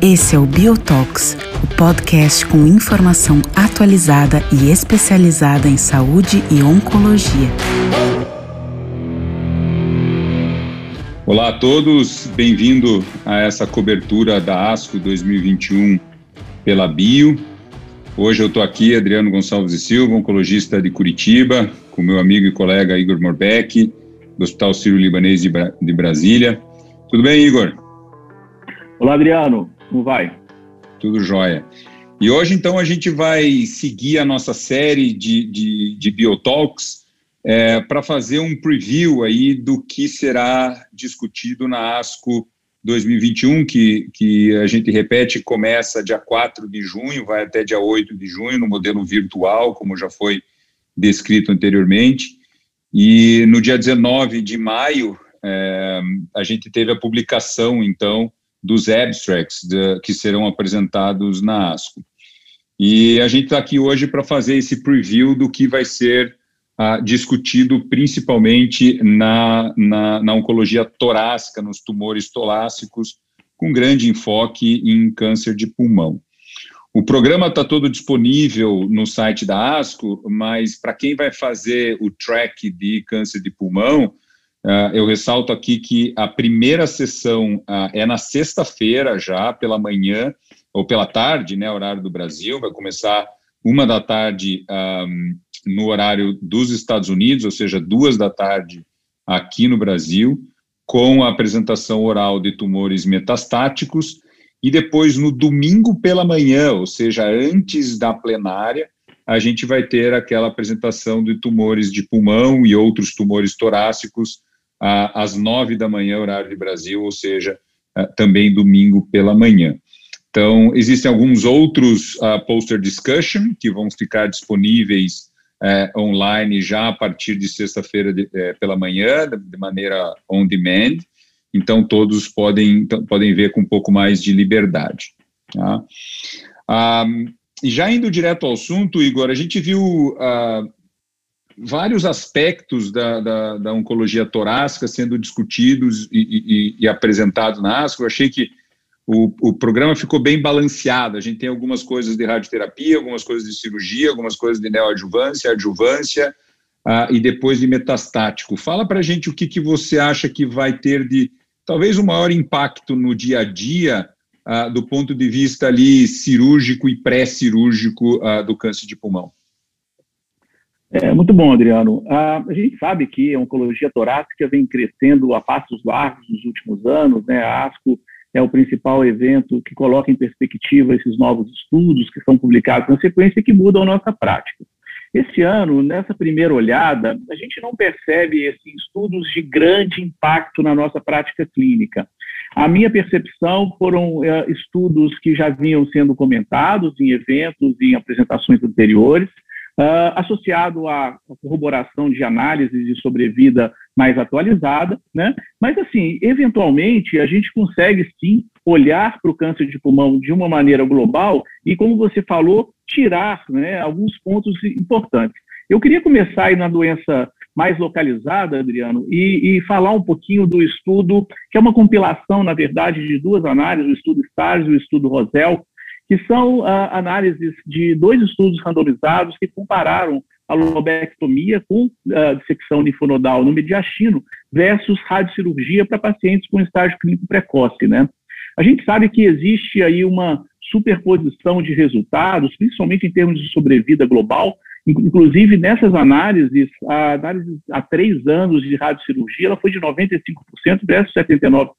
Esse é o Biotox, o podcast com informação atualizada e especializada em saúde e oncologia. Olá a todos, bem-vindo a essa cobertura da ASCO 2021 pela Bio. Hoje eu estou aqui, Adriano Gonçalves e Silva, oncologista de Curitiba, com meu amigo e colega Igor Morbeck, do Hospital Sírio-Libanês de, Bra de Brasília. Tudo bem, Igor? Olá, Adriano. Como vai? Tudo jóia. E hoje, então, a gente vai seguir a nossa série de, de, de Biotalks, é, para fazer um preview aí do que será discutido na ASCO 2021, que, que a gente repete, começa dia 4 de junho, vai até dia 8 de junho, no modelo virtual, como já foi descrito anteriormente. E no dia 19 de maio, é, a gente teve a publicação, então, dos abstracts de, que serão apresentados na ASCO. E a gente está aqui hoje para fazer esse preview do que vai ser uh, discutido principalmente na, na, na, oncologia torácica, nos tumores torácicos, com grande enfoque em câncer de pulmão. O programa está todo disponível no site da ASCO, mas para quem vai fazer o track de câncer de pulmão, Uh, eu ressalto aqui que a primeira sessão uh, é na sexta-feira já, pela manhã, ou pela tarde, né, horário do Brasil, vai começar uma da tarde um, no horário dos Estados Unidos, ou seja, duas da tarde aqui no Brasil, com a apresentação oral de tumores metastáticos, e depois no domingo pela manhã, ou seja, antes da plenária, a gente vai ter aquela apresentação de tumores de pulmão e outros tumores torácicos às nove da manhã, horário de Brasil, ou seja, também domingo pela manhã. Então, existem alguns outros poster discussion que vão ficar disponíveis é, online já a partir de sexta-feira é, pela manhã, de, maneira on demand. Então, todos podem, podem ver com um pouco mais de liberdade. Tá? Ah, já indo direto ao assunto, Igor, a gente viu ah, vários aspectos da, da, da, oncologia torácica sendo discutidos e, e, e apresentados na ASCO. Eu achei que o, o programa ficou bem balanceado. A gente tem algumas coisas de radioterapia, algumas coisas de cirurgia, algumas coisas de neoadjuvância, adjuvância uh, e depois de metastático. Fala para a gente o que, que você acha que vai ter de talvez o maior impacto no dia a dia uh, do ponto de vista ali cirúrgico e pré-cirúrgico uh, do câncer de pulmão. É, muito bom, Adriano. a gente sabe que a oncologia torácica vem crescendo a passos largos nos últimos anos, né? A ASCO é o principal evento que coloca em perspectiva esses novos estudos que são publicados na sequência e que mudam a nossa prática. Esse ano, nessa primeira olhada, a gente não percebe esses estudos de grande impacto na nossa prática clínica. A minha percepção foram uh, estudos que já vinham sendo comentados em eventos e em apresentações anteriores, uh, associado à corroboração de análises de sobrevida mais atualizada, né? Mas, assim, eventualmente, a gente consegue, sim, olhar para o câncer de pulmão de uma maneira global e, como você falou, tirar né, alguns pontos importantes. Eu queria começar aí na doença mais localizada, Adriano, e, e, falar um pouquinho do estudo, que é uma compilação, na verdade, de duas análises, o estudo STARS e o estudo ROSEL, que são uh, análises de dois estudos randomizados que compararam a lobectomia com uh, dissecção linfonodal no mediastino versus radiocirurgia para pacientes com estágio clínico precoce, né? A gente sabe que existe aí uma superposição de resultados, principalmente em termos de sobrevida global, inclusive nessas análises, a análise há três anos de radiocirurgia, ela foi de 95% versus 79%,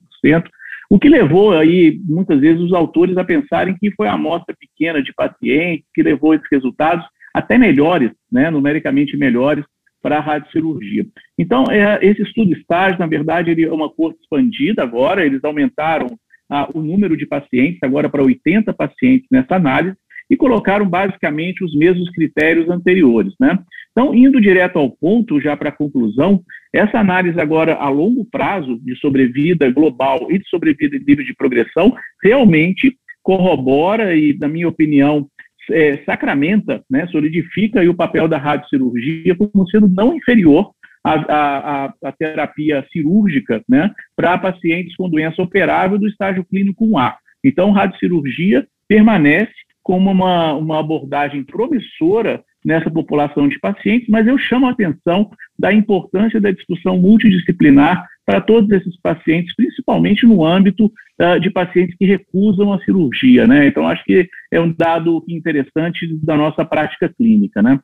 o que levou aí, muitas vezes, os autores a pensarem que foi a amostra pequena de pacientes que levou esses resultados até melhores, né, numericamente melhores, para a radiocirurgia. Então, é, esse estudo estágio, na verdade, ele é uma corte expandida agora, eles aumentaram ah, o número de pacientes, agora para 80 pacientes nessa análise, e colocaram basicamente os mesmos critérios anteriores. Né? Então, indo direto ao ponto, já para a conclusão, essa análise agora a longo prazo de sobrevida global e de sobrevida em nível de progressão realmente corrobora e, na minha opinião, é, sacramenta, né, solidifica o papel da radiocirurgia como sendo não inferior a, a, a terapia cirúrgica né, para pacientes com doença operável do estágio clínico 1A. Então, radiocirurgia permanece como uma, uma abordagem promissora nessa população de pacientes, mas eu chamo a atenção da importância da discussão multidisciplinar para todos esses pacientes, principalmente no âmbito uh, de pacientes que recusam a cirurgia, né? Então, acho que é um dado interessante da nossa prática clínica, né?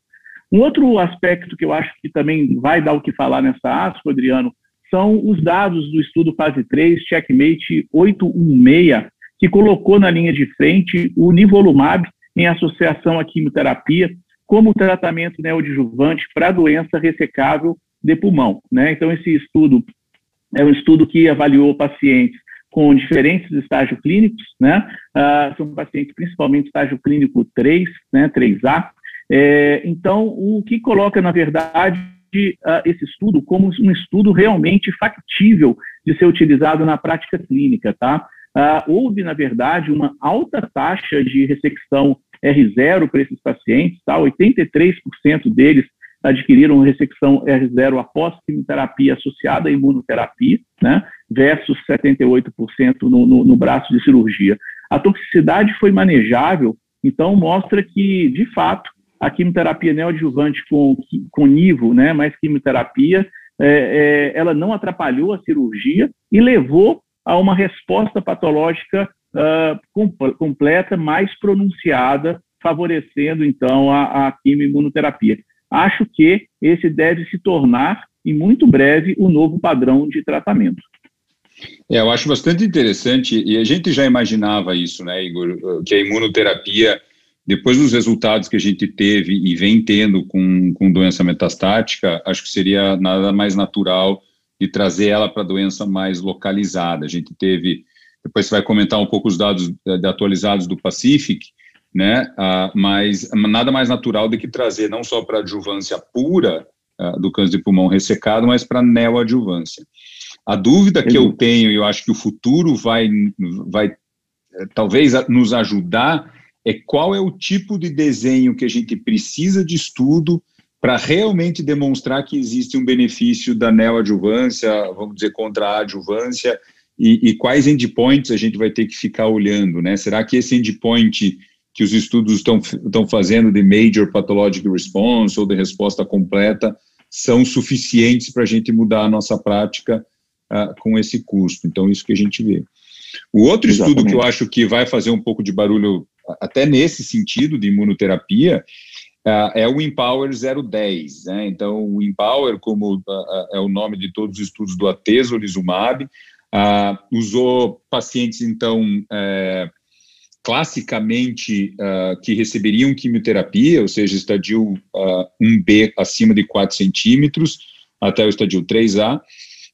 Um outro aspecto que eu acho que também vai dar o que falar nessa ASCO, Adriano, são os dados do estudo fase 3, Checkmate 816, que colocou na linha de frente o nivolumab em associação à quimioterapia como tratamento neoadjuvante para doença ressecável de pulmão. Né? Então, esse estudo é um estudo que avaliou pacientes com diferentes estágios clínicos, né? Uh, são pacientes principalmente estágio clínico 3, né, 3A. É, então, o que coloca, na verdade, uh, esse estudo como um estudo realmente factível de ser utilizado na prática clínica, tá? Uh, houve, na verdade, uma alta taxa de ressecção R0 para esses pacientes, tá? 83% deles adquiriram ressecção R0 após quimioterapia associada à imunoterapia, né? Versus 78% no, no, no braço de cirurgia. A toxicidade foi manejável, então mostra que, de fato, a quimioterapia neoadjuvante com, com nivo, né, mais quimioterapia, é, é, ela não atrapalhou a cirurgia e levou a uma resposta patológica uh, completa, mais pronunciada, favorecendo, então, a, a quimioimunoterapia. Acho que esse deve se tornar, em muito breve, o novo padrão de tratamento. É, eu acho bastante interessante, e a gente já imaginava isso, né, Igor, que a imunoterapia, depois dos resultados que a gente teve e vem tendo com, com doença metastática, acho que seria nada mais natural de trazer ela para doença mais localizada. A gente teve, depois você vai comentar um pouco os dados uh, atualizados do Pacific, né? Uh, mas nada mais natural do que trazer não só para adjuvância pura uh, do câncer de pulmão ressecado, mas para neoadjuvância. A dúvida que eu tenho, e eu acho que o futuro vai, vai eh, talvez nos ajudar, é qual é o tipo de desenho que a gente precisa de estudo para realmente demonstrar que existe um benefício da neoadjuvância, vamos dizer, contra a adjuvância, e, e, quais endpoints a gente vai ter que ficar olhando, né? Será que esse endpoint que os estudos estão fazendo de Major Pathologic Response ou de resposta completa são suficientes para a gente mudar a nossa prática uh, com esse custo? Então, isso que a gente vê. O outro Exatamente. estudo que eu acho que vai fazer um pouco de barulho, até nesse sentido de imunoterapia, é o Empower 010. Né? Então, o Empower, como uh, é o nome de todos os estudos do atezolizumab, uh, usou pacientes, então, eh, classicamente que receberiam quimioterapia, ou seja, estadio 1B acima de 4 centímetros, até o estadio 3A,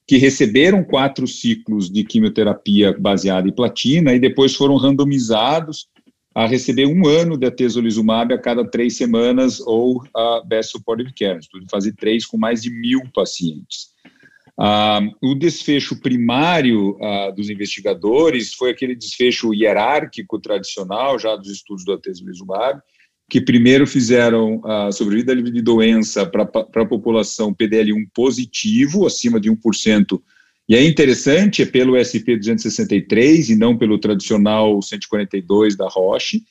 que receberam quatro ciclos de quimioterapia baseada em platina e depois foram randomizados a receber um ano de atezolizumab a cada três semanas ou a Best Supportive Care, estudo de fase 3 com mais de mil pacientes. Ah, o desfecho primário ah, dos investigadores foi aquele desfecho hierárquico tradicional, já dos estudos do atezolizumab, que primeiro fizeram a sobrevida livre de doença para a população PDL1 positivo, acima de 1%, e é interessante, é pelo SP 263 e não pelo tradicional 142 da Roche.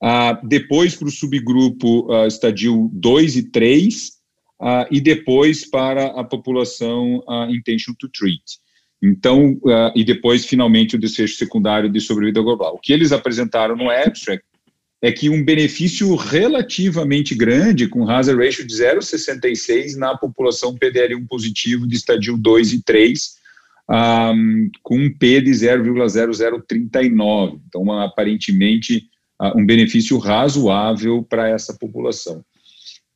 Ah, depois para o subgrupo ah, estadio 2 e 3, ah, e depois para a população ah, intention to treat. Então, e depois, finalmente, o desfecho secundário de sobrevida global. O que eles apresentaram no abstract é que um benefício relativamente grande, com hazard ratio de 0,66 na população PDL1 positivo de estadio 2 e 3, um, com um P de 0,0039. Então, uma, aparentemente, uh, um benefício razoável para essa população.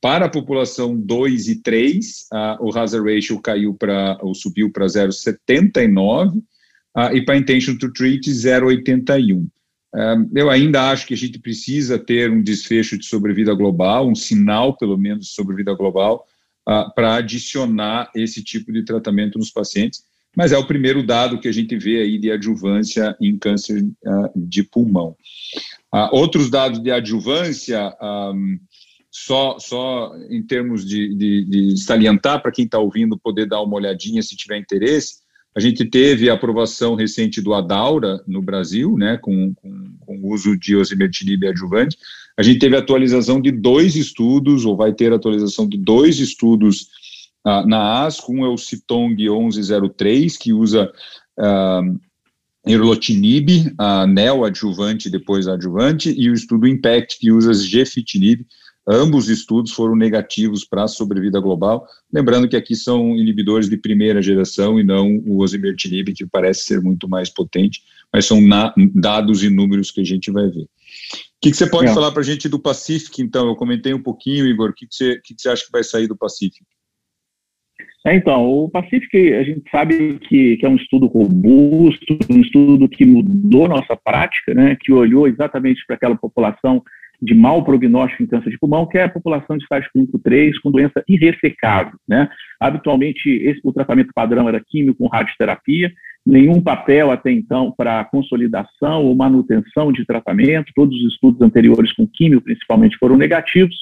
Para a população 2 e 3, uh, o hazard ratio caiu para, ou subiu para 0,79, uh, e para intention to treat, 0,81. Eu ainda acho que a gente precisa ter um desfecho de sobrevida global, um sinal, pelo menos, de sobrevida global, uh, para adicionar esse tipo de tratamento nos pacientes, mas é o primeiro dado que a gente vê aí de adjuvância em câncer uh, de pulmão. Uh, outros dados de adjuvância só, só em termos de, de, de salientar para quem está ouvindo poder dar uma olhadinha se tiver interesse, a gente teve a aprovação recente do Adaura no Brasil, né, com, com, com o uso de osimertinib adjuvante. A gente teve atualização de dois estudos, ou vai ter atualização de dois estudos uh, na ASCO. Um é o Citong 1103, que usa erlotinib, a neoadjuvante depois adjuvante, e o estudo IMPACT, que usa gefitinib, Ambos estudos foram negativos para a sobrevida global, lembrando que aqui são inibidores de primeira geração e não o osimertinib, que parece ser muito mais potente, mas são na, dados e números que a gente vai ver. O que, que você pode é. falar para a gente do Pacific, então? Eu comentei um pouquinho, Igor, o que, que, você, que, que você acha que vai sair do Pacific? É, então, o Pacific, a gente sabe que, que, é um estudo robusto, um estudo que mudou nossa prática, né, que olhou exatamente para aquela população de mau prognóstico em câncer de pulmão, que é a população de estágio clínico 3 com doença irressecável. Né? Habitualmente, esse, o tratamento padrão era químico com radioterapia, nenhum papel até então para consolidação ou manutenção de tratamento, todos os estudos anteriores com químio, principalmente, foram negativos,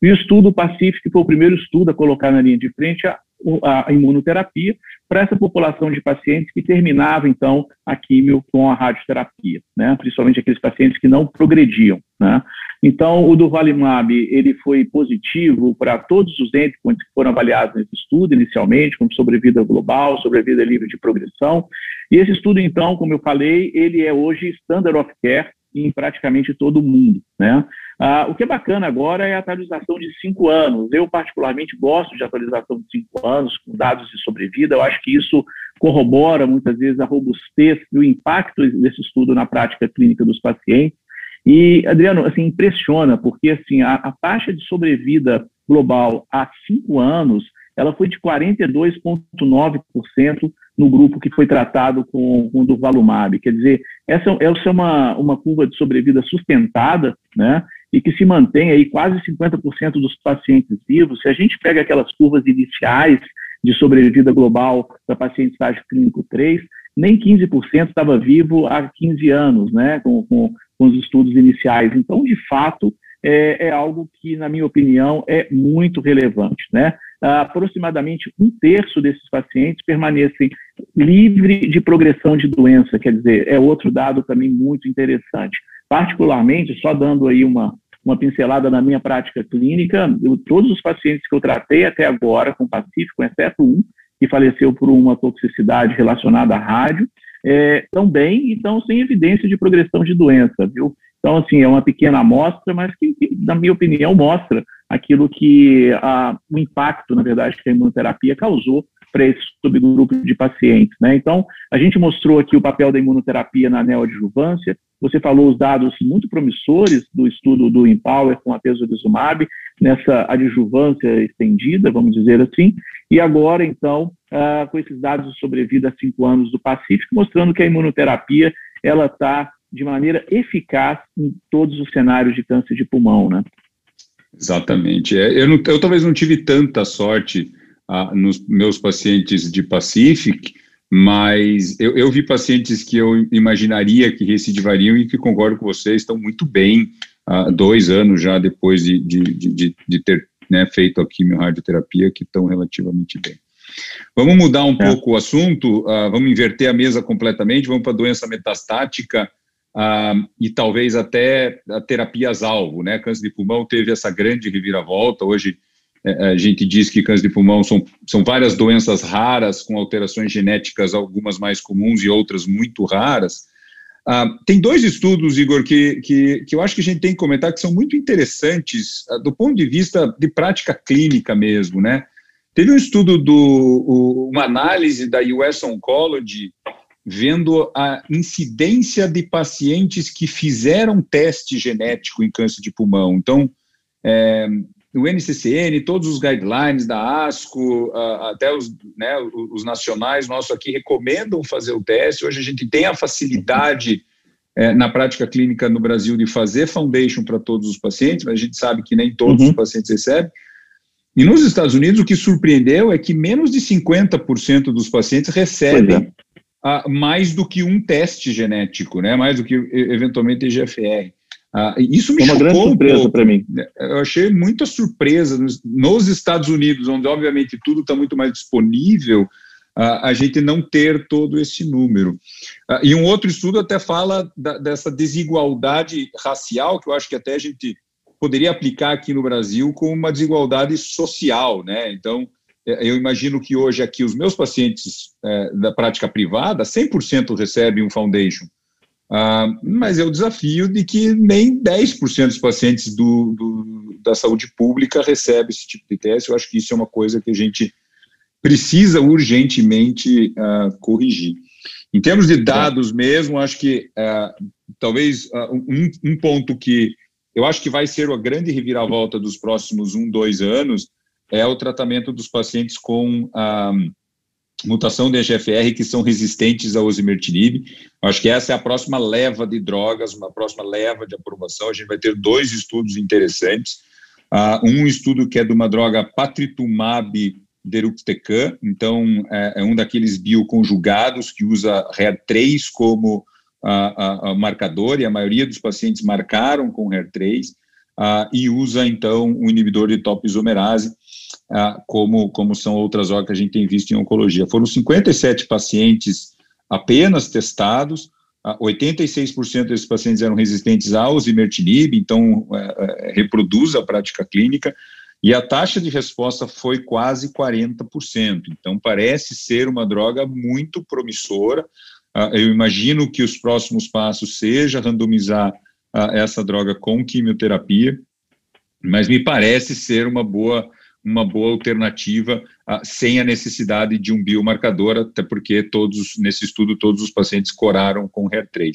e o estudo Pacífico foi o primeiro estudo a colocar na linha de frente a, a imunoterapia para essa população de pacientes que terminava, então, a químio com a radioterapia, né? principalmente aqueles pacientes que não progrediam. Né? Então, o Durvalumab, ele foi positivo para todos os endpoints que foram avaliados nesse estudo, inicialmente, como sobrevida global, sobrevida livre de progressão. E esse estudo, então, como eu falei, ele é hoje standard of care em praticamente todo o mundo, né? Ah, o que é bacana agora é a atualização de cinco anos. Eu, particularmente, gosto de atualização de cinco anos, com dados de sobrevida. Eu acho que isso corrobora, muitas vezes, a robustez e o impacto desse estudo na prática clínica dos pacientes. E, Adriano, assim, impressiona, porque assim, a, a taxa de sobrevida global há cinco anos ela foi de 42,9% no grupo que foi tratado com, com o Durvalumab. Quer dizer, essa, essa é uma, uma curva de sobrevida sustentada, né? E que se mantém aí quase 50% dos pacientes vivos. Se a gente pega aquelas curvas iniciais de sobrevida global para paciente estágio clínico 3, nem 15% estava vivo há 15 anos, né? Com, com, com os estudos iniciais. Então, de fato, é, é, algo que, na minha opinião, é muito relevante. Né? Aproximadamente um terço desses pacientes permanecem livre de progressão de doença, quer dizer, é outro dado também muito interessante. Particularmente, só dando aí uma, uma pincelada na minha prática clínica, eu, todos os pacientes que eu tratei até agora com Pacífico, exceto um, que faleceu por uma toxicidade relacionada à rádio, é, estão bem e estão sem evidência de progressão de doença, viu? Então, assim, é uma pequena amostra, mas que, na minha opinião, mostra aquilo que a, o impacto, na verdade, que a imunoterapia causou para esse subgrupo de pacientes. Né? Então, a gente mostrou aqui o papel da imunoterapia na neoadjuvância, você falou os dados muito promissores do estudo do Empower com a tesolizumab, nessa adjuvância estendida, vamos dizer assim, e agora, então, uh, com esses dados de sobrevida a cinco anos do Pacífico, mostrando que a imunoterapia ela está de maneira eficaz em todos os cenários de câncer de pulmão, né? Exatamente. É, eu, não, eu talvez não tive tanta sorte ah, nos meus pacientes de Pacific, mas eu, eu, vi pacientes que eu imaginaria que recidivariam e que concordo com vocês, estão muito bem, ah, dois anos já depois de, de, de, de ter né, feito a quimio-radioterapia, que estão relativamente bem. Vamos mudar um é. pouco o assunto, uh, vamos inverter a mesa completamente, vamos para a doença metastática uh, e talvez até terapias-alvo, né? Câncer de pulmão teve essa grande reviravolta, hoje é, a gente diz que câncer de pulmão são, são várias doenças raras, com alterações genéticas, algumas mais comuns e outras muito raras. Tem dois estudos, Igor, que, que, que eu acho que a gente tem que comentar que são muito interessantes uh, do ponto de vista de prática clínica mesmo, né? Teve um estudo do, uma análise da US Oncology vendo a incidência de pacientes que fizeram teste genético em câncer de pulmão. Então, é, o NCCN, todos os guidelines da ASCO, até os, né, os nacionais nossos aqui recomendam fazer o teste. Hoje a gente tem a facilidade é, na prática clínica no Brasil de fazer foundation para todos os pacientes, mas a gente sabe que nem todos uhum. os pacientes recebem. E nos Estados Unidos, o que surpreendeu é que menos de 50% dos pacientes recebem mais do que um teste genético, né? mais do que eventualmente EGFR. Uh, isso me é uma grande surpresa para mim. Eu achei muita surpresa nos, nos Estados Unidos, onde obviamente tudo está muito mais disponível, uh, a gente não ter todo esse número. Uh, e um outro estudo até fala da, dessa desigualdade racial, que eu acho que até a gente poderia aplicar aqui no Brasil com uma desigualdade social, né? Então, eu imagino que hoje aqui os meus pacientes é, da prática privada, 100% recebem um foundation. Ah, mas é o desafio de que nem 10% dos pacientes do, do, da saúde pública recebem esse tipo de teste. Eu acho que isso é uma coisa que a gente precisa urgentemente ah, corrigir. Em termos de dados mesmo, acho que ah, talvez um, um ponto que eu acho que vai ser a grande reviravolta dos próximos um, dois anos é o tratamento dos pacientes com a mutação de EGFR que são resistentes ao osimertinib. Acho que essa é a próxima leva de drogas, uma próxima leva de aprovação. A gente vai ter dois estudos interessantes. Uh, um estudo que é de uma droga patritumab deruxtecan, então é, é um daqueles bioconjugados que usa HER3 como uh, uh, marcador, e a maioria dos pacientes marcaram com HER3, e usa então um inibidor de topoisomerase, ah, como, como são outras drogas que a gente tem visto em oncologia. Foram 57 pacientes apenas testados, 86% ah, desses pacientes eram resistentes ao zimertinib, então é, reproduz a prática clínica, e a taxa de resposta foi quase 40%. Então, parece ser uma droga muito promissora. Ah, eu imagino que os próximos passos seja randomizar essa droga com quimioterapia, mas me parece ser uma boa uma boa alternativa uh, sem a necessidade de um biomarcador, até porque todos, nesse estudo, todos os pacientes coraram com HER3.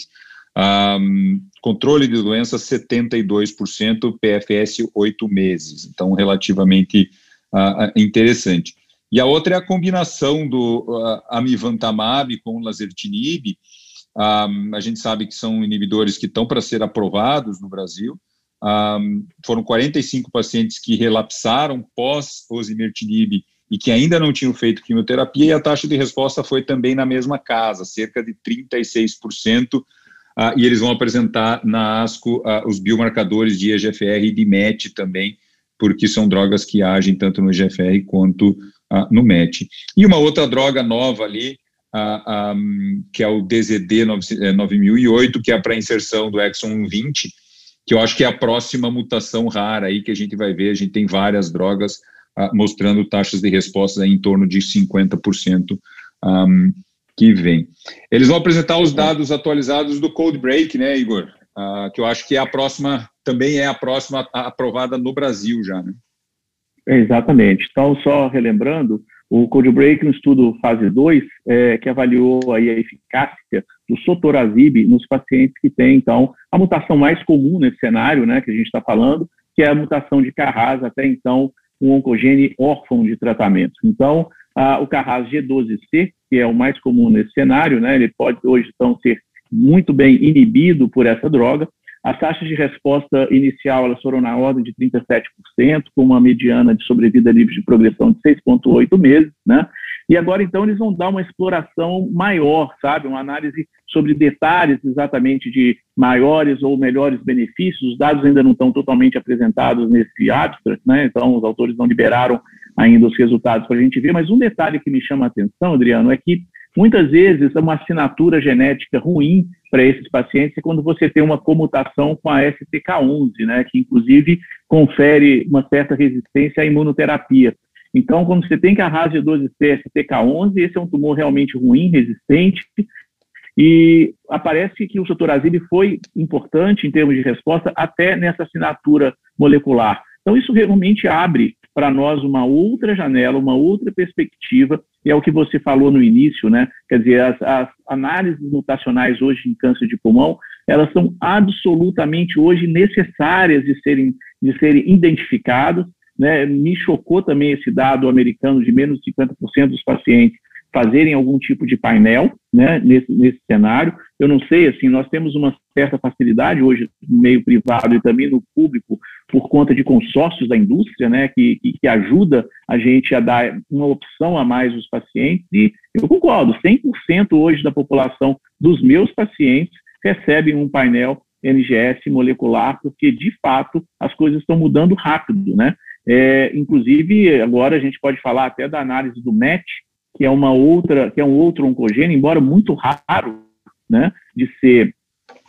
Um, controle de doença 72%, PFS 8 meses, então relativamente uh, interessante. E a outra é a combinação do amivantamab com lasertinib, um, a gente sabe que são inibidores que estão para ser aprovados no Brasil, um, foram 45 pacientes que relapsaram pós-osimertinib e que ainda não tinham feito quimioterapia, e a taxa de resposta foi também na mesma casa, cerca de 36%, uh, ah, e eles vão apresentar na ASCO uh, os biomarcadores de EGFR e de MET também, porque são drogas que agem tanto no EGFR quanto uh, no MET. E uma outra droga nova ali, um, que é o DZD 9008, que é para inserção do exon 20, que eu acho que é a próxima mutação rara aí que a gente vai ver. A gente tem várias drogas ah, mostrando taxas de resposta em torno de 50% um, que vem. Eles vão apresentar os dados atualizados do Code Break, né, Igor? Uh, que eu acho que é a próxima, também é a próxima aprovada no Brasil já, né? Exatamente. Então, só relembrando, o Codebreak, no estudo fase 2, é, que avaliou aí a eficácia do sotorazib nos pacientes que têm, então, a mutação mais comum nesse cenário, né, que a gente está falando, que é a mutação de Carras, até então, um oncogene órfão de tratamento. Então, o Carras G12C, que é o mais comum nesse cenário, né, ele pode hoje, então, ser muito bem inibido por essa droga, as taxas de resposta inicial elas foram na ordem de 37%, com uma mediana de sobrevida livre de progressão de 6,8 meses, né? E agora, então, eles vão dar uma exploração maior, sabe? Uma análise sobre detalhes exatamente de maiores ou melhores benefícios. Os dados ainda não estão totalmente apresentados nesse abstract, né? Então, os autores não liberaram ainda os resultados para a gente ver. Mas um detalhe que me chama a atenção, Adriano, é que Muitas vezes, uma assinatura genética ruim para esses pacientes é quando você tem uma comutação com a STK11, né, que inclusive confere uma certa resistência à imunoterapia. Então, quando você tem que a RAS-12C STK11, esse é um tumor realmente ruim, resistente, e aparece que o sotorazib foi importante em termos de resposta até nessa assinatura molecular. Então, isso realmente abre para nós uma outra janela, uma outra perspectiva, e é o que você falou no início, né? Quer dizer, as, as análises mutacionais hoje em câncer de pulmão, elas são absolutamente hoje necessárias de serem, de serem identificadas, né? Me chocou também esse dado americano de menos de 50% dos pacientes fazerem algum tipo de painel né, nesse, nesse cenário. Eu não sei, assim, nós temos uma certa facilidade hoje no meio privado e também no público por conta de consórcios da indústria, né, que, que, ajuda a gente a dar uma opção a mais aos pacientes. E eu concordo, 100% hoje da população dos meus pacientes recebem um painel NGS molecular, porque de fato as coisas estão mudando rápido, né? É, inclusive, agora a gente pode falar até da análise do MET, que é uma outra, que é um outro oncogênio, embora muito raro, né, de ser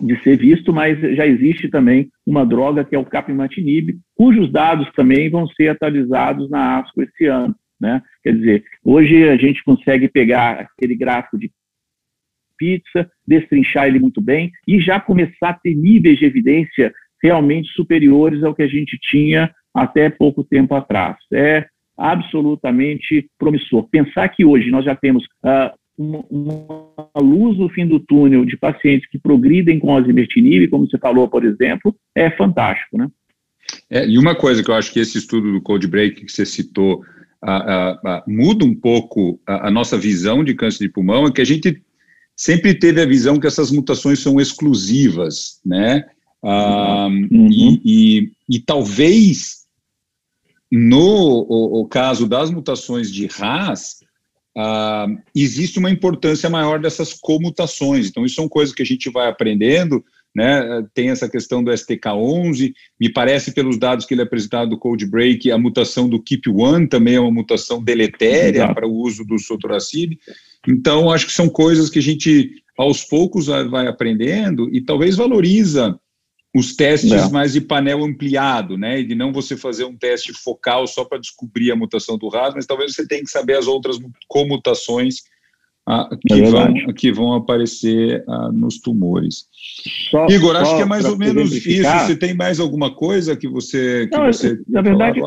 de ser visto, mas já existe também uma droga que é o capmatinib, cujos dados também vão ser atualizados na ASCO esse ano, né? Quer dizer, hoje a gente consegue pegar aquele gráfico de pizza, destrinchar ele muito bem e já começar a ter níveis de evidência realmente superiores ao que a gente tinha até pouco tempo atrás. É absolutamente promissor. Pensar que hoje nós já temos uh, uma, luz no fim do túnel de pacientes que progridem com osimertinib, como você falou, por exemplo, é fantástico, né? É, e uma coisa que eu acho que esse estudo do Cold Break que você citou muda um pouco a, a, nossa visão de câncer de pulmão, é que a gente sempre teve a visão que essas mutações são exclusivas, né? Ah, uhum. e, e, e, talvez no o, o, caso das mutações de RAS, ah, existe uma importância maior dessas comutações. Então, isso são coisas que a gente vai aprendendo, né? Tem essa questão do STK11, me parece pelos dados que ele é apresentado do Code Break, a mutação do KEEP1 também é uma mutação deletéria Exato. para o uso do sotoracib. Então, acho que são coisas que a gente, aos poucos, vai aprendendo e talvez valoriza os testes mais de painel ampliado, né? E de não você fazer um teste focal só para descobrir a mutação do RAS, mas talvez você tenha que saber as outras comutações ah, que, é vão, que vão aparecer ah, nos tumores. Só, Igor, acho que é mais ou menos isso. Você tem mais alguma coisa que você. Que não, você na verdade,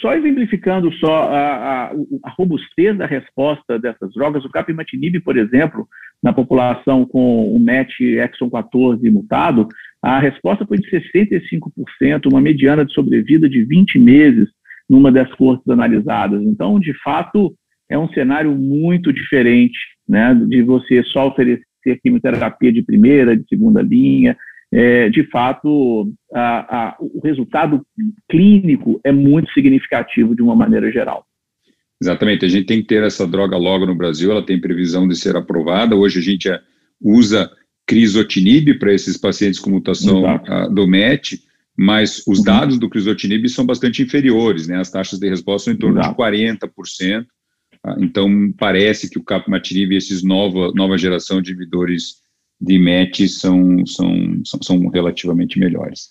só exemplificando só a, a, a, robustez da resposta dessas drogas, o capmatinib, por exemplo, na população com o MET exon 14 mutado, a resposta foi de 65%, uma mediana de sobrevida de 20 meses numa das cortes analisadas. Então, de fato, é um cenário muito diferente né, de você só oferecer quimioterapia de primeira, de segunda linha, é, de fato, a, a, o resultado clínico é muito significativo de uma maneira geral. Exatamente, a gente tem que ter essa droga logo no Brasil, ela tem previsão de ser aprovada. Hoje a gente é, usa crisotinib para esses pacientes com mutação a, do MET, mas os uhum. dados do crisotinib são bastante inferiores, né? As taxas de resposta são em torno Exato. de 40%. Então, parece que o capmatinib e esses nova, nova geração de inibidores de MET são, são, são, são relativamente melhores.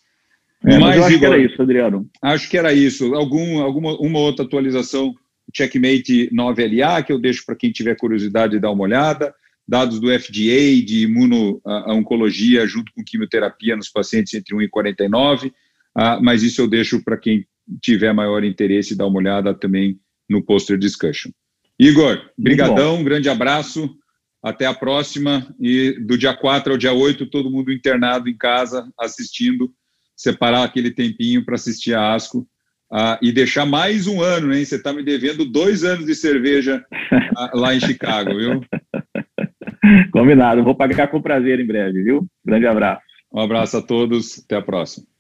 É, mas, mas eu acho Igor, que era isso, Adriano. Acho que era isso. Algum, alguma uma outra atualização, Checkmate 9LA, que eu deixo para quem tiver curiosidade de dar uma olhada. Dados do FDA de imuno-oncologia junto com quimioterapia nos pacientes entre 1 e 49. Ah, mas isso eu deixo para quem tiver maior interesse dar uma olhada também no poster discussion. Igor, brigadão, um grande abraço. Até a próxima. E do dia 4 ao dia 8, todo mundo internado em casa, assistindo. Separar aquele tempinho para assistir a ASCO. Ah, e deixar mais um ano, né? Você está me devendo dois anos de cerveja ah, lá em Chicago, viu? Combinado. Vou pagar com prazer em breve, viu? Grande abraço. Um abraço a todos. Até a próxima.